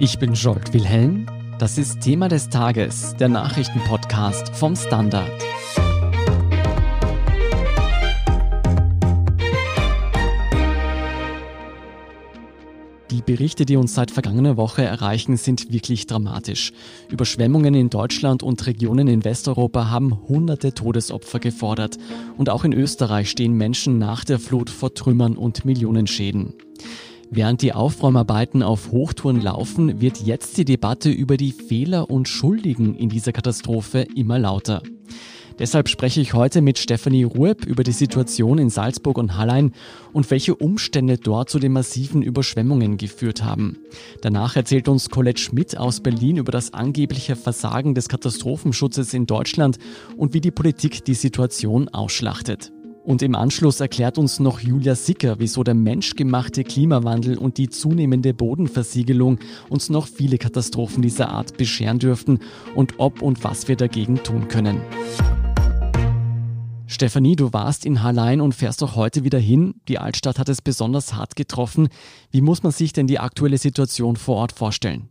Ich bin Jolt Wilhelm. Das ist Thema des Tages, der Nachrichtenpodcast vom Standard. Die Berichte, die uns seit vergangener Woche erreichen, sind wirklich dramatisch. Überschwemmungen in Deutschland und Regionen in Westeuropa haben hunderte Todesopfer gefordert. Und auch in Österreich stehen Menschen nach der Flut vor Trümmern und Millionenschäden. Während die Aufräumarbeiten auf Hochtouren laufen, wird jetzt die Debatte über die Fehler und Schuldigen in dieser Katastrophe immer lauter. Deshalb spreche ich heute mit Stefanie Rueb über die Situation in Salzburg und Hallein und welche Umstände dort zu den massiven Überschwemmungen geführt haben. Danach erzählt uns Colette Schmidt aus Berlin über das angebliche Versagen des Katastrophenschutzes in Deutschland und wie die Politik die Situation ausschlachtet. Und im Anschluss erklärt uns noch Julia Sicker, wieso der menschgemachte Klimawandel und die zunehmende Bodenversiegelung uns noch viele Katastrophen dieser Art bescheren dürften und ob und was wir dagegen tun können. Stefanie, du warst in Hallein und fährst auch heute wieder hin. Die Altstadt hat es besonders hart getroffen. Wie muss man sich denn die aktuelle Situation vor Ort vorstellen?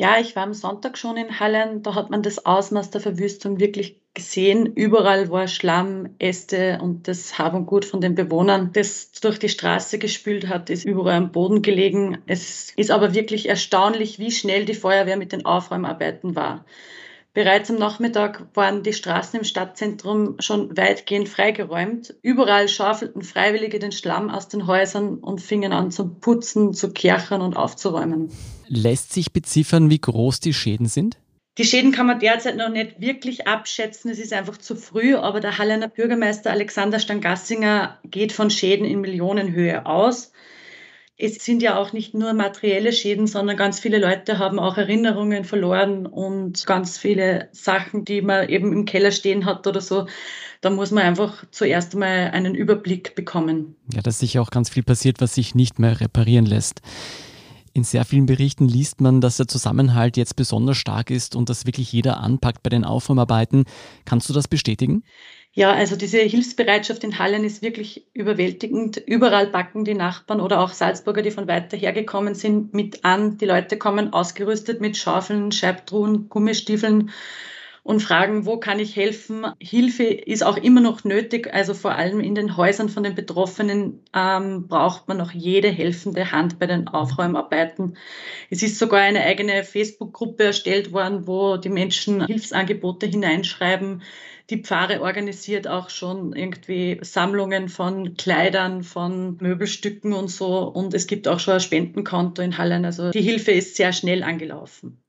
Ja, ich war am Sonntag schon in Hallein. Da hat man das Ausmaß der Verwüstung wirklich gesehen. Überall war Schlamm, Äste und das Hab und Gut von den Bewohnern, das durch die Straße gespült hat, ist überall am Boden gelegen. Es ist aber wirklich erstaunlich, wie schnell die Feuerwehr mit den Aufräumarbeiten war. Bereits am Nachmittag waren die Straßen im Stadtzentrum schon weitgehend freigeräumt. Überall schaufelten Freiwillige den Schlamm aus den Häusern und fingen an zu putzen, zu kerchern und aufzuräumen. Lässt sich beziffern, wie groß die Schäden sind? Die Schäden kann man derzeit noch nicht wirklich abschätzen. Es ist einfach zu früh, aber der Hallener Bürgermeister Alexander Stangassinger geht von Schäden in Millionenhöhe aus es sind ja auch nicht nur materielle Schäden, sondern ganz viele Leute haben auch Erinnerungen verloren und ganz viele Sachen, die man eben im Keller stehen hat oder so. Da muss man einfach zuerst einmal einen Überblick bekommen. Ja, da ist sicher auch ganz viel passiert, was sich nicht mehr reparieren lässt. In sehr vielen Berichten liest man, dass der Zusammenhalt jetzt besonders stark ist und dass wirklich jeder anpackt bei den Aufräumarbeiten. Kannst du das bestätigen? Ja, also diese Hilfsbereitschaft in Hallen ist wirklich überwältigend. Überall backen die Nachbarn oder auch Salzburger, die von weiter hergekommen sind, mit an. Die Leute kommen ausgerüstet mit Schaufeln, Scheibtruhen, Gummistiefeln und fragen, wo kann ich helfen? Hilfe ist auch immer noch nötig. Also vor allem in den Häusern von den Betroffenen ähm, braucht man noch jede helfende Hand bei den Aufräumarbeiten. Es ist sogar eine eigene Facebook-Gruppe erstellt worden, wo die Menschen Hilfsangebote hineinschreiben die Pfarre organisiert auch schon irgendwie Sammlungen von Kleidern, von Möbelstücken und so. Und es gibt auch schon ein Spendenkonto in Hallen. Also die Hilfe ist sehr schnell angelaufen.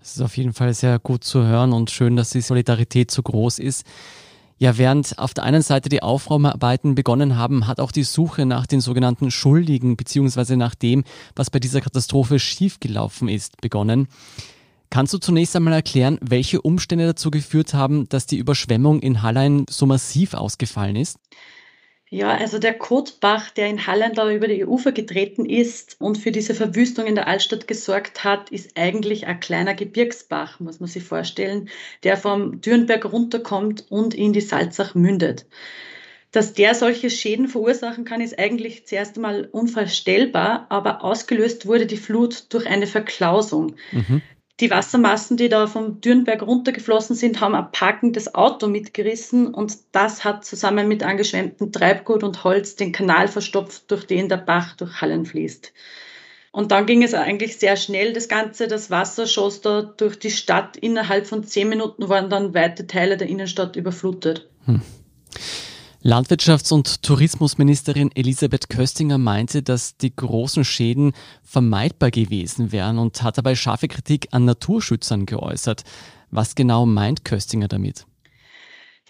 Das ist auf jeden Fall sehr gut zu hören und schön, dass die Solidarität so groß ist. Ja, während auf der einen Seite die Aufräumarbeiten begonnen haben, hat auch die Suche nach den sogenannten Schuldigen beziehungsweise nach dem, was bei dieser Katastrophe schiefgelaufen ist, begonnen. Kannst du zunächst einmal erklären, welche Umstände dazu geführt haben, dass die Überschwemmung in Hallein so massiv ausgefallen ist? Ja, also der Kotbach, der in Hallein da über die Ufer getreten ist und für diese Verwüstung in der Altstadt gesorgt hat, ist eigentlich ein kleiner Gebirgsbach, muss man sich vorstellen, der vom Dürnberg runterkommt und in die Salzach mündet. Dass der solche Schäden verursachen kann, ist eigentlich zuerst einmal unvorstellbar, aber ausgelöst wurde die Flut durch eine Verklausung. Mhm. Die Wassermassen, die da vom Dürnberg runtergeflossen sind, haben ein parkendes Auto mitgerissen und das hat zusammen mit angeschwemmtem Treibgut und Holz den Kanal verstopft, durch den der Bach durch Hallen fließt. Und dann ging es eigentlich sehr schnell, das Ganze. Das Wasser schoss da durch die Stadt. Innerhalb von zehn Minuten waren dann weite Teile der Innenstadt überflutet. Hm. Landwirtschafts- und Tourismusministerin Elisabeth Köstinger meinte, dass die großen Schäden vermeidbar gewesen wären und hat dabei scharfe Kritik an Naturschützern geäußert. Was genau meint Köstinger damit?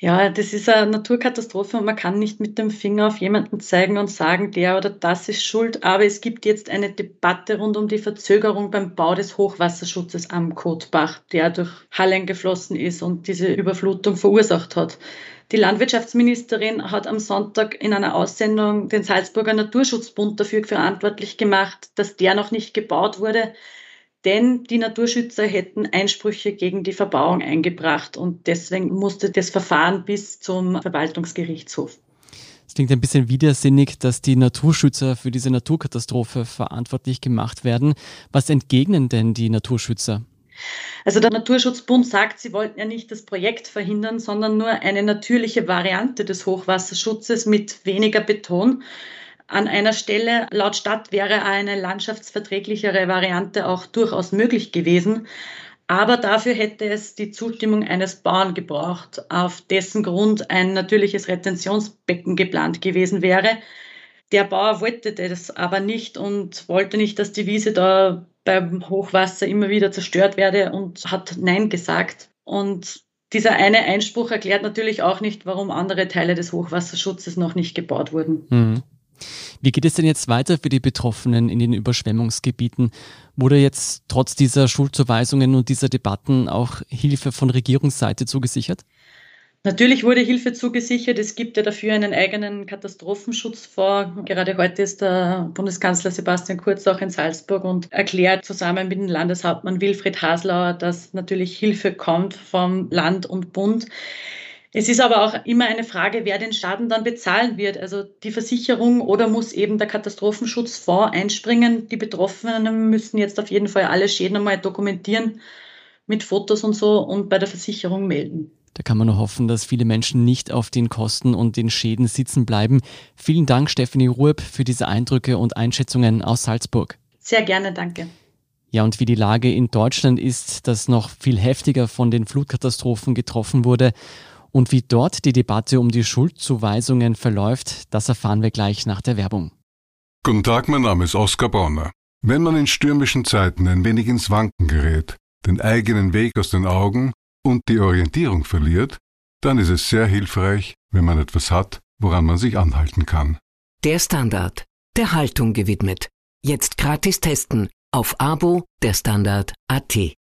Ja, das ist eine Naturkatastrophe und man kann nicht mit dem Finger auf jemanden zeigen und sagen, der oder das ist schuld. Aber es gibt jetzt eine Debatte rund um die Verzögerung beim Bau des Hochwasserschutzes am Kotbach, der durch Hallen geflossen ist und diese Überflutung verursacht hat. Die Landwirtschaftsministerin hat am Sonntag in einer Aussendung den Salzburger Naturschutzbund dafür verantwortlich gemacht, dass der noch nicht gebaut wurde, denn die Naturschützer hätten Einsprüche gegen die Verbauung eingebracht und deswegen musste das Verfahren bis zum Verwaltungsgerichtshof. Es klingt ein bisschen widersinnig, dass die Naturschützer für diese Naturkatastrophe verantwortlich gemacht werden. Was entgegnen denn die Naturschützer? Also der Naturschutzbund sagt, sie wollten ja nicht das Projekt verhindern, sondern nur eine natürliche Variante des Hochwasserschutzes mit weniger Beton. An einer Stelle laut Stadt wäre eine landschaftsverträglichere Variante auch durchaus möglich gewesen. Aber dafür hätte es die Zustimmung eines Bauern gebraucht, auf dessen Grund ein natürliches Retentionsbecken geplant gewesen wäre. Der Bauer wollte das aber nicht und wollte nicht, dass die Wiese da beim Hochwasser immer wieder zerstört werde und hat Nein gesagt. Und dieser eine Einspruch erklärt natürlich auch nicht, warum andere Teile des Hochwasserschutzes noch nicht gebaut wurden. Mhm. Wie geht es denn jetzt weiter für die Betroffenen in den Überschwemmungsgebieten? Wurde jetzt trotz dieser Schuldzuweisungen und dieser Debatten auch Hilfe von Regierungsseite zugesichert? Natürlich wurde Hilfe zugesichert. Es gibt ja dafür einen eigenen Katastrophenschutzfonds. Gerade heute ist der Bundeskanzler Sebastian Kurz auch in Salzburg und erklärt zusammen mit dem Landeshauptmann Wilfried Haslauer, dass natürlich Hilfe kommt vom Land und Bund. Es ist aber auch immer eine Frage, wer den Schaden dann bezahlen wird. Also die Versicherung oder muss eben der Katastrophenschutzfonds einspringen. Die Betroffenen müssen jetzt auf jeden Fall alle Schäden einmal dokumentieren mit Fotos und so und bei der Versicherung melden. Da kann man nur hoffen, dass viele Menschen nicht auf den Kosten und den Schäden sitzen bleiben. Vielen Dank, Stephanie Rueb, für diese Eindrücke und Einschätzungen aus Salzburg. Sehr gerne, danke. Ja, und wie die Lage in Deutschland ist, das noch viel heftiger von den Flutkatastrophen getroffen wurde und wie dort die Debatte um die Schuldzuweisungen verläuft, das erfahren wir gleich nach der Werbung. Guten Tag, mein Name ist Oskar Bonner. Wenn man in stürmischen Zeiten ein wenig ins Wanken gerät, den eigenen Weg aus den Augen und die Orientierung verliert, dann ist es sehr hilfreich, wenn man etwas hat, woran man sich anhalten kann. Der Standard, der Haltung gewidmet. Jetzt gratis testen auf Abo der Standard AT.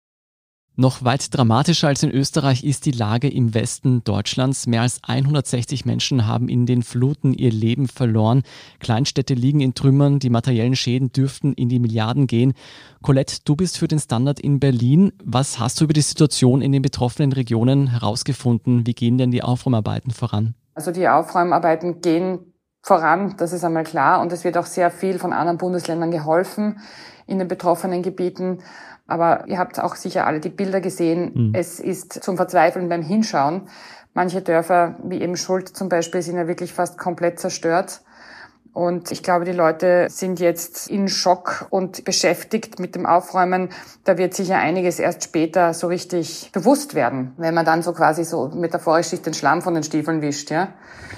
Noch weit dramatischer als in Österreich ist die Lage im Westen Deutschlands. Mehr als 160 Menschen haben in den Fluten ihr Leben verloren. Kleinstädte liegen in Trümmern. Die materiellen Schäden dürften in die Milliarden gehen. Colette, du bist für den Standard in Berlin. Was hast du über die Situation in den betroffenen Regionen herausgefunden? Wie gehen denn die Aufräumarbeiten voran? Also die Aufräumarbeiten gehen voran, das ist einmal klar. Und es wird auch sehr viel von anderen Bundesländern geholfen in den betroffenen Gebieten. Aber ihr habt auch sicher alle die Bilder gesehen. Mhm. Es ist zum Verzweifeln beim Hinschauen. Manche Dörfer, wie eben Schuld zum Beispiel, sind ja wirklich fast komplett zerstört. Und ich glaube, die Leute sind jetzt in Schock und beschäftigt mit dem Aufräumen. Da wird sicher einiges erst später so richtig bewusst werden, wenn man dann so quasi so metaphorisch sich den Schlamm von den Stiefeln wischt, ja.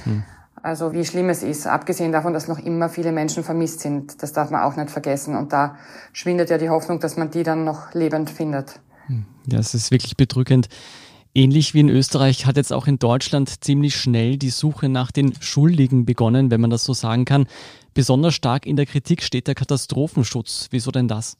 Mhm. Also wie schlimm es ist, abgesehen davon, dass noch immer viele Menschen vermisst sind. Das darf man auch nicht vergessen. Und da schwindet ja die Hoffnung, dass man die dann noch lebend findet. Ja, es ist wirklich bedrückend. Ähnlich wie in Österreich hat jetzt auch in Deutschland ziemlich schnell die Suche nach den Schuldigen begonnen, wenn man das so sagen kann. Besonders stark in der Kritik steht der Katastrophenschutz. Wieso denn das?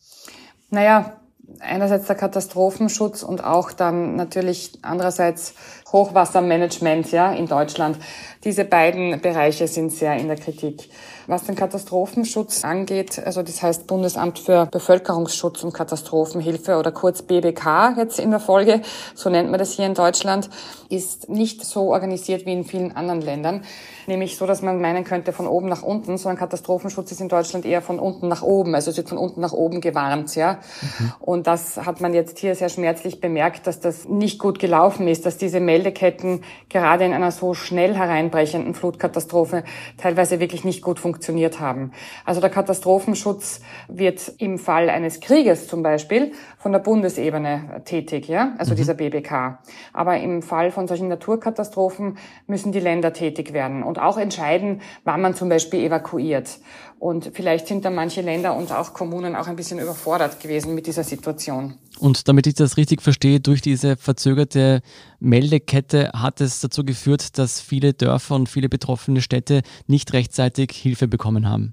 Naja, einerseits der Katastrophenschutz und auch dann natürlich andererseits Hochwassermanagement ja, in Deutschland. Diese beiden Bereiche sind sehr in der Kritik. Was den Katastrophenschutz angeht, also das heißt Bundesamt für Bevölkerungsschutz und Katastrophenhilfe oder kurz BBK jetzt in der Folge, so nennt man das hier in Deutschland, ist nicht so organisiert wie in vielen anderen Ländern. Nämlich so, dass man meinen könnte von oben nach unten, sondern Katastrophenschutz ist in Deutschland eher von unten nach oben. Also es wird von unten nach oben gewarnt, ja. Mhm. Und das hat man jetzt hier sehr schmerzlich bemerkt, dass das nicht gut gelaufen ist, dass diese Meldeketten gerade in einer so schnell hereinbrechenden Flutkatastrophe teilweise wirklich nicht gut funktioniert haben. Also der Katastrophenschutz wird im Fall eines Krieges zum Beispiel von der Bundesebene tätig, ja, also mhm. dieser BBK. Aber im Fall von solchen Naturkatastrophen müssen die Länder tätig werden und auch entscheiden, wann man zum Beispiel evakuiert. Und vielleicht sind da manche Länder und auch Kommunen auch ein bisschen überfordert gewesen mit dieser Situation. Und damit ich das richtig verstehe, durch diese verzögerte Meldekette hat es dazu geführt, dass viele Dörfer und viele betroffene Städte nicht rechtzeitig Hilfe bekommen haben.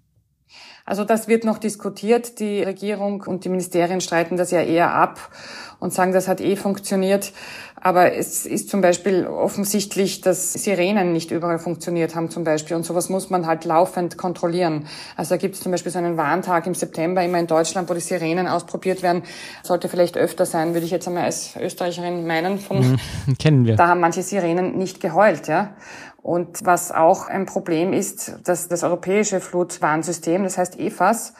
Also das wird noch diskutiert. Die Regierung und die Ministerien streiten das ja eher ab und sagen, das hat eh funktioniert. Aber es ist zum Beispiel offensichtlich, dass Sirenen nicht überall funktioniert haben zum Beispiel. Und sowas muss man halt laufend kontrollieren. Also da gibt es zum Beispiel so einen Warntag im September immer in Deutschland, wo die Sirenen ausprobiert werden. Sollte vielleicht öfter sein, würde ich jetzt einmal als Österreicherin meinen. Von, mhm, kennen wir. Da haben manche Sirenen nicht geheult, ja. Und was auch ein Problem ist, dass das europäische Flutwarnsystem, das heißt EFAS,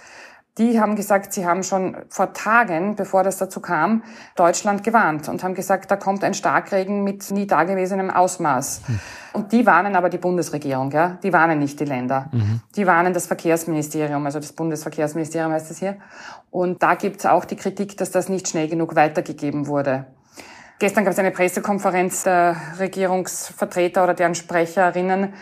die haben gesagt, sie haben schon vor Tagen, bevor das dazu kam, Deutschland gewarnt und haben gesagt, da kommt ein Starkregen mit nie dagewesenem Ausmaß. Hm. Und die warnen aber die Bundesregierung, ja? die warnen nicht die Länder. Mhm. Die warnen das Verkehrsministerium, also das Bundesverkehrsministerium heißt es hier. Und da gibt es auch die Kritik, dass das nicht schnell genug weitergegeben wurde. Gestern gab es eine Pressekonferenz der Regierungsvertreter oder deren Sprecherinnen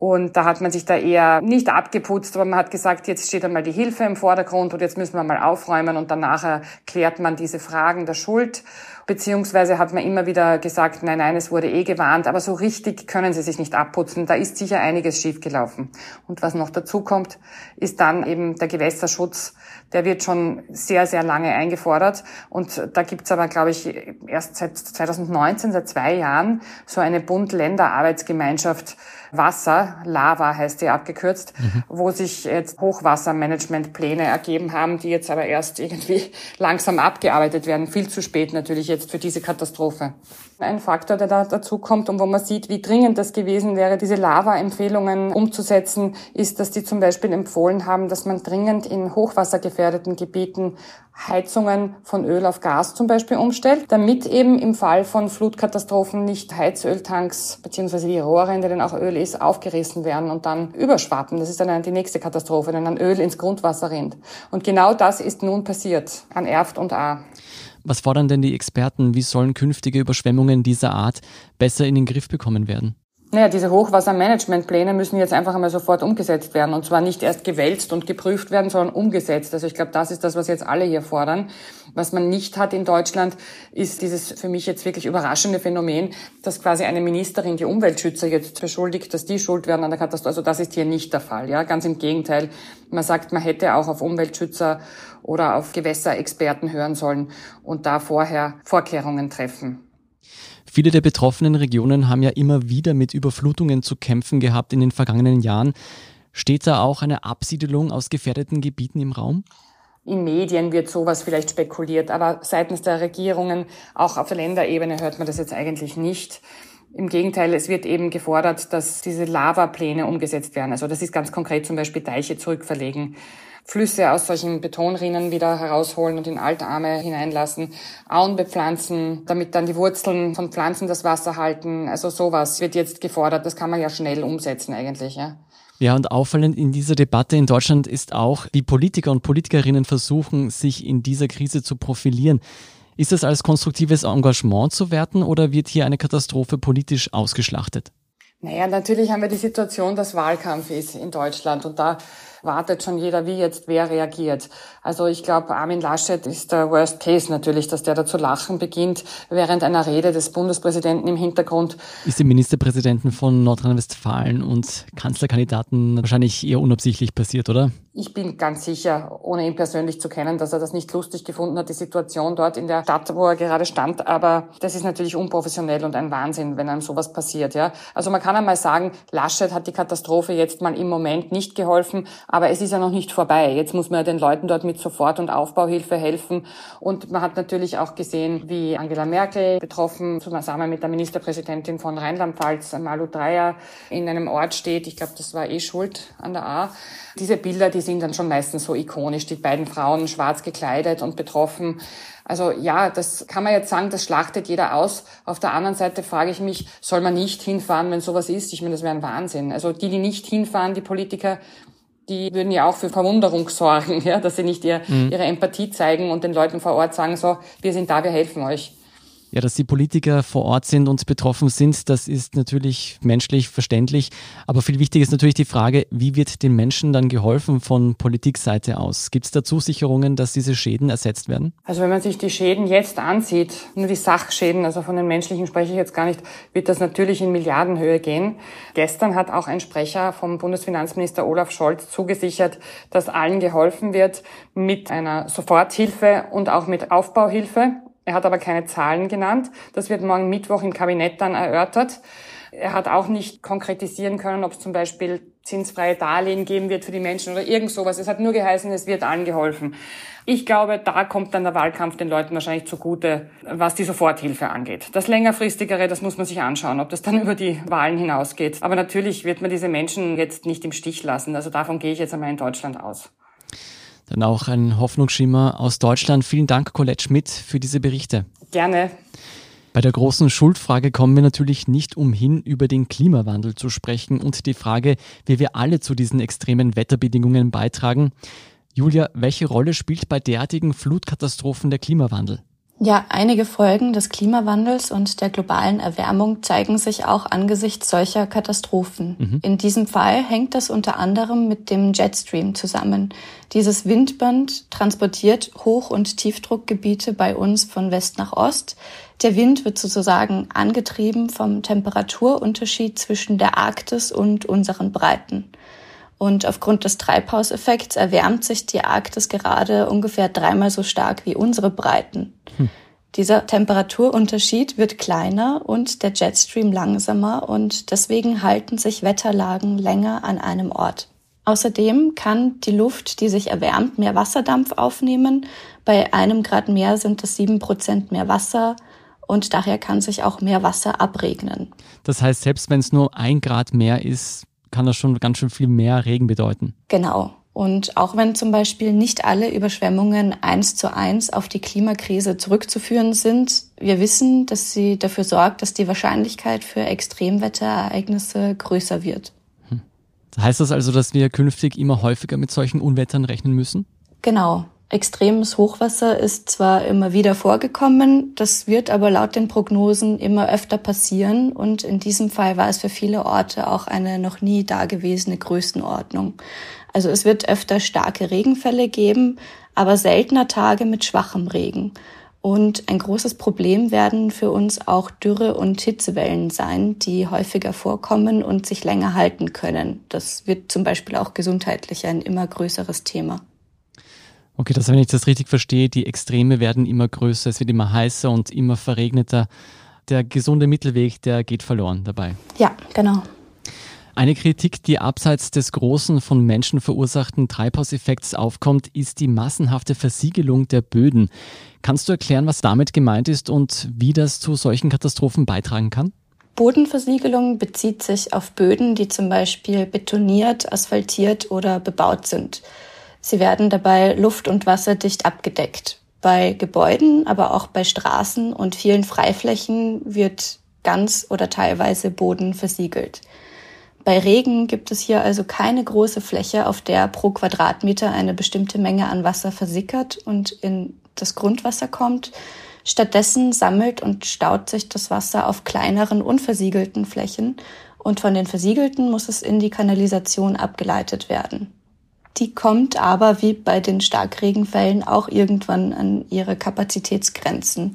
und da hat man sich da eher nicht abgeputzt, aber man hat gesagt, jetzt steht einmal die Hilfe im Vordergrund und jetzt müssen wir mal aufräumen und danach klärt man diese Fragen der Schuld. Beziehungsweise hat man immer wieder gesagt, nein, nein, es wurde eh gewarnt, aber so richtig können sie sich nicht abputzen. Da ist sicher einiges schiefgelaufen. Und was noch dazu kommt, ist dann eben der Gewässerschutz. Der wird schon sehr, sehr lange eingefordert. Und da gibt's aber, glaube ich, erst seit 2019, seit zwei Jahren, so eine Bund-Länder-Arbeitsgemeinschaft, Wasser, Lava heißt die abgekürzt, mhm. wo sich jetzt Hochwassermanagementpläne ergeben haben, die jetzt aber erst irgendwie langsam abgearbeitet werden. Viel zu spät natürlich jetzt für diese Katastrophe. Ein Faktor, der da dazu kommt und wo man sieht, wie dringend das gewesen wäre, diese Lava-Empfehlungen umzusetzen, ist, dass die zum Beispiel empfohlen haben, dass man dringend in hochwassergefährdeten Gebieten Heizungen von Öl auf Gas zum Beispiel umstellt, damit eben im Fall von Flutkatastrophen nicht Heizöltanks bzw. die Rohre, in denen auch Öl ist, aufgerissen werden und dann überschwappen. Das ist dann die nächste Katastrophe, wenn dann Öl ins Grundwasser rinnt. Und genau das ist nun passiert an Erft und A. Was fordern denn die Experten? Wie sollen künftige Überschwemmungen dieser Art besser in den Griff bekommen werden? Naja, diese Hochwassermanagementpläne müssen jetzt einfach einmal sofort umgesetzt werden. Und zwar nicht erst gewälzt und geprüft werden, sondern umgesetzt. Also ich glaube, das ist das, was jetzt alle hier fordern. Was man nicht hat in Deutschland, ist dieses für mich jetzt wirklich überraschende Phänomen, dass quasi eine Ministerin die Umweltschützer jetzt beschuldigt, dass die schuld werden an der Katastrophe. Also das ist hier nicht der Fall. Ja, ganz im Gegenteil. Man sagt, man hätte auch auf Umweltschützer oder auf Gewässerexperten hören sollen und da vorher Vorkehrungen treffen. Viele der betroffenen Regionen haben ja immer wieder mit Überflutungen zu kämpfen gehabt in den vergangenen Jahren. Steht da auch eine Absiedelung aus gefährdeten Gebieten im Raum? In Medien wird sowas vielleicht spekuliert, aber seitens der Regierungen, auch auf der Länderebene, hört man das jetzt eigentlich nicht. Im Gegenteil, es wird eben gefordert, dass diese Lavapläne umgesetzt werden. Also das ist ganz konkret zum Beispiel Deiche zurückverlegen. Flüsse aus solchen Betonrinnen wieder herausholen und in Altarme hineinlassen, Auen bepflanzen, damit dann die Wurzeln von Pflanzen das Wasser halten. Also sowas wird jetzt gefordert. Das kann man ja schnell umsetzen eigentlich, ja. Ja, und auffallend in dieser Debatte in Deutschland ist auch, wie Politiker und Politikerinnen versuchen, sich in dieser Krise zu profilieren. Ist das als konstruktives Engagement zu werten oder wird hier eine Katastrophe politisch ausgeschlachtet? Naja, natürlich haben wir die Situation, dass Wahlkampf ist in Deutschland und da wartet schon jeder, wie jetzt wer reagiert. Also ich glaube, Armin Laschet ist der Worst Case natürlich, dass der da zu lachen beginnt während einer Rede des Bundespräsidenten im Hintergrund. Ist dem Ministerpräsidenten von Nordrhein-Westfalen und Kanzlerkandidaten wahrscheinlich eher unabsichtlich passiert, oder? Ich bin ganz sicher, ohne ihn persönlich zu kennen, dass er das nicht lustig gefunden hat, die Situation dort in der Stadt, wo er gerade stand. Aber das ist natürlich unprofessionell und ein Wahnsinn, wenn einem sowas passiert, ja. Also man kann einmal sagen, Laschet hat die Katastrophe jetzt mal im Moment nicht geholfen, aber es ist ja noch nicht vorbei. Jetzt muss man ja den Leuten dort mit Sofort- und Aufbauhilfe helfen. Und man hat natürlich auch gesehen, wie Angela Merkel betroffen, zusammen mit der Ministerpräsidentin von Rheinland-Pfalz, Malu Dreyer, in einem Ort steht. Ich glaube, das war eh Schuld an der A. Diese Bilder, die sind dann schon meistens so ikonisch. Die beiden Frauen schwarz gekleidet und betroffen. Also ja, das kann man jetzt sagen, das schlachtet jeder aus. Auf der anderen Seite frage ich mich, soll man nicht hinfahren, wenn sowas ist? Ich meine, das wäre ein Wahnsinn. Also die, die nicht hinfahren, die Politiker, die würden ja auch für Verwunderung sorgen, ja, dass sie nicht ihr, mhm. ihre Empathie zeigen und den Leuten vor Ort sagen, so, wir sind da, wir helfen euch. Ja, dass die Politiker vor Ort sind und betroffen sind, das ist natürlich menschlich verständlich. Aber viel wichtiger ist natürlich die Frage, wie wird den Menschen dann geholfen von Politikseite aus? Gibt es da Zusicherungen, dass diese Schäden ersetzt werden? Also wenn man sich die Schäden jetzt ansieht, nur die Sachschäden, also von den menschlichen spreche ich jetzt gar nicht, wird das natürlich in Milliardenhöhe gehen. Gestern hat auch ein Sprecher vom Bundesfinanzminister Olaf Scholz zugesichert, dass allen geholfen wird mit einer Soforthilfe und auch mit Aufbauhilfe. Er hat aber keine Zahlen genannt. Das wird morgen Mittwoch im Kabinett dann erörtert. Er hat auch nicht konkretisieren können, ob es zum Beispiel zinsfreie Darlehen geben wird für die Menschen oder irgend sowas. Es hat nur geheißen, es wird allen geholfen. Ich glaube, da kommt dann der Wahlkampf den Leuten wahrscheinlich zugute, was die Soforthilfe angeht. Das längerfristigere, das muss man sich anschauen, ob das dann über die Wahlen hinausgeht. Aber natürlich wird man diese Menschen jetzt nicht im Stich lassen. Also davon gehe ich jetzt einmal in Deutschland aus. Dann auch ein Hoffnungsschimmer aus Deutschland. Vielen Dank, Colette Schmidt, für diese Berichte. Gerne. Bei der großen Schuldfrage kommen wir natürlich nicht umhin, über den Klimawandel zu sprechen und die Frage, wie wir alle zu diesen extremen Wetterbedingungen beitragen. Julia, welche Rolle spielt bei derartigen Flutkatastrophen der Klimawandel? Ja, einige Folgen des Klimawandels und der globalen Erwärmung zeigen sich auch angesichts solcher Katastrophen. Mhm. In diesem Fall hängt das unter anderem mit dem Jetstream zusammen. Dieses Windband transportiert Hoch- und Tiefdruckgebiete bei uns von West nach Ost. Der Wind wird sozusagen angetrieben vom Temperaturunterschied zwischen der Arktis und unseren Breiten. Und aufgrund des Treibhauseffekts erwärmt sich die Arktis gerade ungefähr dreimal so stark wie unsere Breiten. Hm. Dieser Temperaturunterschied wird kleiner und der Jetstream langsamer und deswegen halten sich Wetterlagen länger an einem Ort. Außerdem kann die Luft, die sich erwärmt, mehr Wasserdampf aufnehmen. Bei einem Grad mehr sind es sieben Prozent mehr Wasser und daher kann sich auch mehr Wasser abregnen. Das heißt, selbst wenn es nur ein Grad mehr ist, kann das schon ganz schön viel mehr Regen bedeuten. Genau. Und auch wenn zum Beispiel nicht alle Überschwemmungen eins zu eins auf die Klimakrise zurückzuführen sind, wir wissen, dass sie dafür sorgt, dass die Wahrscheinlichkeit für Extremwetterereignisse größer wird. Hm. Heißt das also, dass wir künftig immer häufiger mit solchen Unwettern rechnen müssen? Genau. Extremes Hochwasser ist zwar immer wieder vorgekommen, das wird aber laut den Prognosen immer öfter passieren und in diesem Fall war es für viele Orte auch eine noch nie dagewesene Größenordnung. Also es wird öfter starke Regenfälle geben, aber seltener Tage mit schwachem Regen. Und ein großes Problem werden für uns auch Dürre und Hitzewellen sein, die häufiger vorkommen und sich länger halten können. Das wird zum Beispiel auch gesundheitlich ein immer größeres Thema. Okay, das, wenn ich das richtig verstehe, die Extreme werden immer größer, es wird immer heißer und immer verregneter. Der gesunde Mittelweg, der geht verloren dabei. Ja, genau. Eine Kritik, die abseits des großen von Menschen verursachten Treibhauseffekts aufkommt, ist die massenhafte Versiegelung der Böden. Kannst du erklären, was damit gemeint ist und wie das zu solchen Katastrophen beitragen kann? Bodenversiegelung bezieht sich auf Böden, die zum Beispiel betoniert, asphaltiert oder bebaut sind. Sie werden dabei luft- und wasserdicht abgedeckt. Bei Gebäuden, aber auch bei Straßen und vielen Freiflächen wird ganz oder teilweise Boden versiegelt. Bei Regen gibt es hier also keine große Fläche, auf der pro Quadratmeter eine bestimmte Menge an Wasser versickert und in das Grundwasser kommt. Stattdessen sammelt und staut sich das Wasser auf kleineren unversiegelten Flächen und von den versiegelten muss es in die Kanalisation abgeleitet werden. Die kommt aber wie bei den Starkregenfällen auch irgendwann an ihre Kapazitätsgrenzen.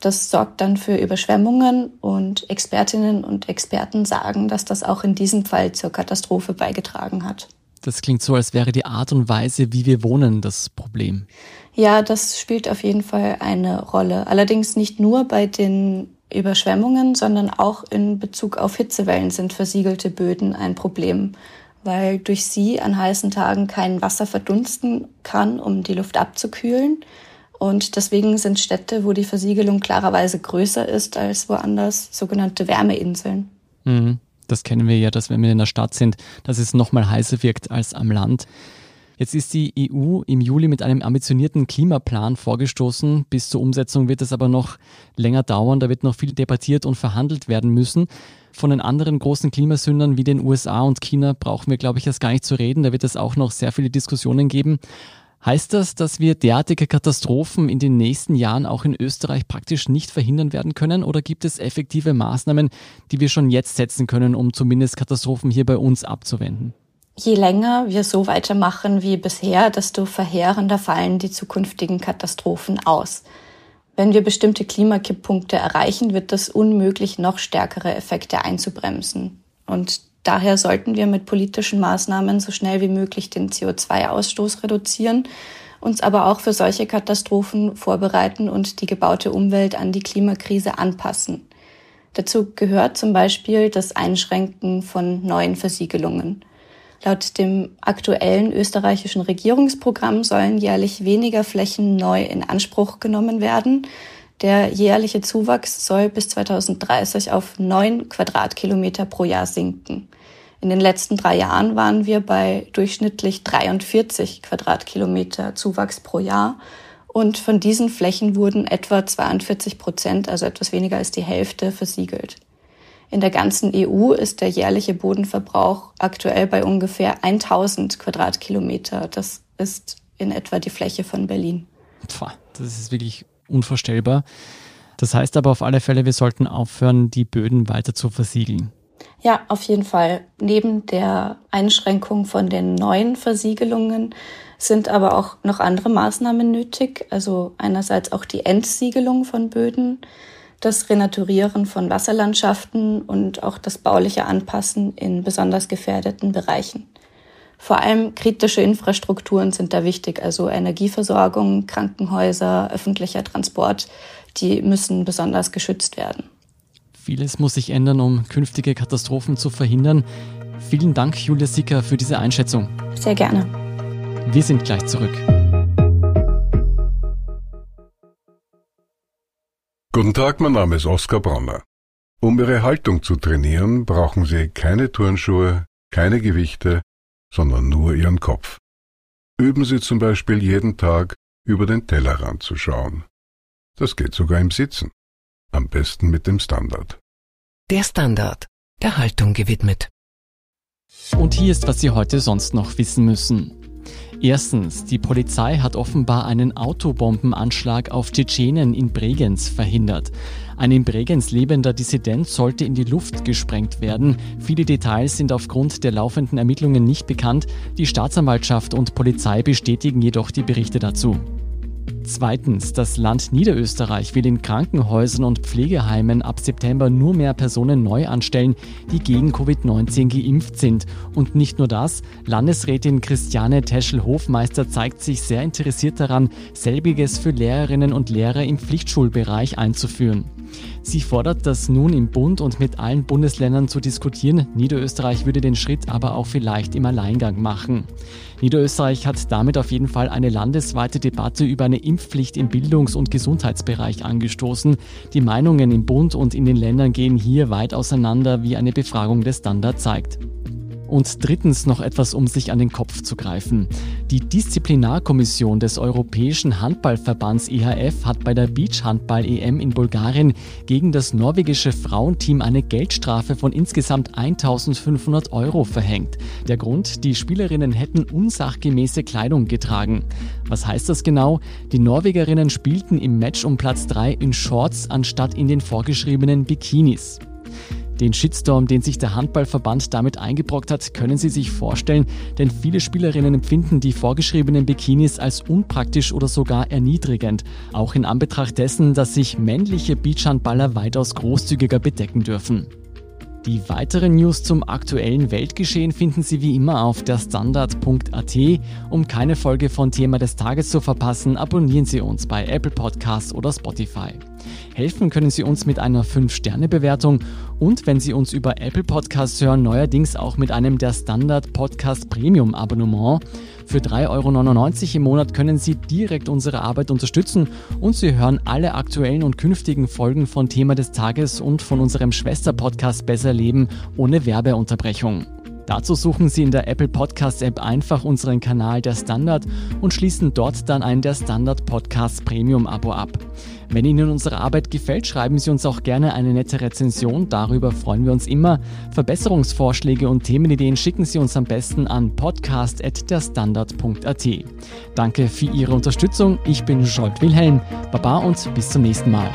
Das sorgt dann für Überschwemmungen und Expertinnen und Experten sagen, dass das auch in diesem Fall zur Katastrophe beigetragen hat. Das klingt so, als wäre die Art und Weise, wie wir wohnen, das Problem. Ja, das spielt auf jeden Fall eine Rolle. Allerdings nicht nur bei den Überschwemmungen, sondern auch in Bezug auf Hitzewellen sind versiegelte Böden ein Problem weil durch sie an heißen Tagen kein Wasser verdunsten kann, um die Luft abzukühlen. Und deswegen sind Städte, wo die Versiegelung klarerweise größer ist als woanders, sogenannte Wärmeinseln. Mhm. Das kennen wir ja, dass wenn wir in der Stadt sind, dass es noch mal heißer wirkt als am Land. Jetzt ist die EU im Juli mit einem ambitionierten Klimaplan vorgestoßen. Bis zur Umsetzung wird es aber noch länger dauern. Da wird noch viel debattiert und verhandelt werden müssen. Von den anderen großen Klimasündern wie den USA und China brauchen wir, glaube ich, erst gar nicht zu reden. Da wird es auch noch sehr viele Diskussionen geben. Heißt das, dass wir derartige Katastrophen in den nächsten Jahren auch in Österreich praktisch nicht verhindern werden können? Oder gibt es effektive Maßnahmen, die wir schon jetzt setzen können, um zumindest Katastrophen hier bei uns abzuwenden? Je länger wir so weitermachen wie bisher, desto verheerender fallen die zukünftigen Katastrophen aus. Wenn wir bestimmte Klimakipppunkte erreichen, wird es unmöglich, noch stärkere Effekte einzubremsen. Und daher sollten wir mit politischen Maßnahmen so schnell wie möglich den CO2-Ausstoß reduzieren, uns aber auch für solche Katastrophen vorbereiten und die gebaute Umwelt an die Klimakrise anpassen. Dazu gehört zum Beispiel das Einschränken von neuen Versiegelungen. Laut dem aktuellen österreichischen Regierungsprogramm sollen jährlich weniger Flächen neu in Anspruch genommen werden. Der jährliche Zuwachs soll bis 2030 auf neun Quadratkilometer pro Jahr sinken. In den letzten drei Jahren waren wir bei durchschnittlich 43 Quadratkilometer Zuwachs pro Jahr. Und von diesen Flächen wurden etwa 42 Prozent, also etwas weniger als die Hälfte, versiegelt. In der ganzen EU ist der jährliche Bodenverbrauch aktuell bei ungefähr 1000 Quadratkilometer. Das ist in etwa die Fläche von Berlin. Pfah, das ist wirklich unvorstellbar. Das heißt aber auf alle Fälle, wir sollten aufhören, die Böden weiter zu versiegeln. Ja, auf jeden Fall. Neben der Einschränkung von den neuen Versiegelungen sind aber auch noch andere Maßnahmen nötig. Also einerseits auch die Entsiegelung von Böden, das Renaturieren von Wasserlandschaften und auch das bauliche Anpassen in besonders gefährdeten Bereichen. Vor allem kritische Infrastrukturen sind da wichtig, also Energieversorgung, Krankenhäuser, öffentlicher Transport, die müssen besonders geschützt werden. Vieles muss sich ändern, um künftige Katastrophen zu verhindern. Vielen Dank, Julia Sicker, für diese Einschätzung. Sehr gerne. Wir sind gleich zurück. Guten Tag, mein Name ist Oskar Bronner. Um Ihre Haltung zu trainieren, brauchen Sie keine Turnschuhe, keine Gewichte, sondern nur Ihren Kopf. Üben Sie zum Beispiel jeden Tag über den Tellerrand zu schauen. Das geht sogar im Sitzen. Am besten mit dem Standard. Der Standard, der Haltung gewidmet. Und hier ist, was Sie heute sonst noch wissen müssen. Erstens, die Polizei hat offenbar einen Autobombenanschlag auf Tschetschenen in Bregenz verhindert. Ein in Bregenz lebender Dissident sollte in die Luft gesprengt werden. Viele Details sind aufgrund der laufenden Ermittlungen nicht bekannt. Die Staatsanwaltschaft und Polizei bestätigen jedoch die Berichte dazu. Zweitens, das Land Niederösterreich will in Krankenhäusern und Pflegeheimen ab September nur mehr Personen neu anstellen, die gegen Covid-19 geimpft sind. Und nicht nur das, Landesrätin Christiane Teschel-Hofmeister zeigt sich sehr interessiert daran, selbiges für Lehrerinnen und Lehrer im Pflichtschulbereich einzuführen. Sie fordert, das nun im Bund und mit allen Bundesländern zu diskutieren. Niederösterreich würde den Schritt aber auch vielleicht im Alleingang machen. Niederösterreich hat damit auf jeden Fall eine landesweite Debatte über eine Impfpflicht im Bildungs- und Gesundheitsbereich angestoßen. Die Meinungen im Bund und in den Ländern gehen hier weit auseinander, wie eine Befragung des Standard zeigt. Und drittens noch etwas, um sich an den Kopf zu greifen. Die Disziplinarkommission des Europäischen Handballverbands IHF hat bei der Beachhandball-EM in Bulgarien gegen das norwegische Frauenteam eine Geldstrafe von insgesamt 1500 Euro verhängt. Der Grund, die Spielerinnen hätten unsachgemäße Kleidung getragen. Was heißt das genau? Die Norwegerinnen spielten im Match um Platz 3 in Shorts anstatt in den vorgeschriebenen Bikinis. Den Shitstorm, den sich der Handballverband damit eingebrockt hat, können Sie sich vorstellen, denn viele Spielerinnen empfinden die vorgeschriebenen Bikinis als unpraktisch oder sogar erniedrigend, auch in Anbetracht dessen, dass sich männliche Beachhandballer weitaus großzügiger bedecken dürfen. Die weiteren News zum aktuellen Weltgeschehen finden Sie wie immer auf der Standard.at. Um keine Folge von Thema des Tages zu verpassen, abonnieren Sie uns bei Apple Podcasts oder Spotify. Helfen können Sie uns mit einer 5-Sterne-Bewertung und wenn Sie uns über Apple Podcasts hören, neuerdings auch mit einem der Standard Podcast Premium Abonnement. Für 3,99 Euro im Monat können Sie direkt unsere Arbeit unterstützen und Sie hören alle aktuellen und künftigen Folgen von Thema des Tages und von unserem Schwester-Podcast Besser Leben ohne Werbeunterbrechung. Dazu suchen Sie in der Apple Podcast App einfach unseren Kanal Der Standard und schließen dort dann ein Der Standard Podcast Premium Abo ab. Wenn Ihnen unsere Arbeit gefällt, schreiben Sie uns auch gerne eine nette Rezension. Darüber freuen wir uns immer. Verbesserungsvorschläge und Themenideen schicken Sie uns am besten an podcast.derstandard.at. Danke für Ihre Unterstützung. Ich bin Scholt Wilhelm. Baba und bis zum nächsten Mal.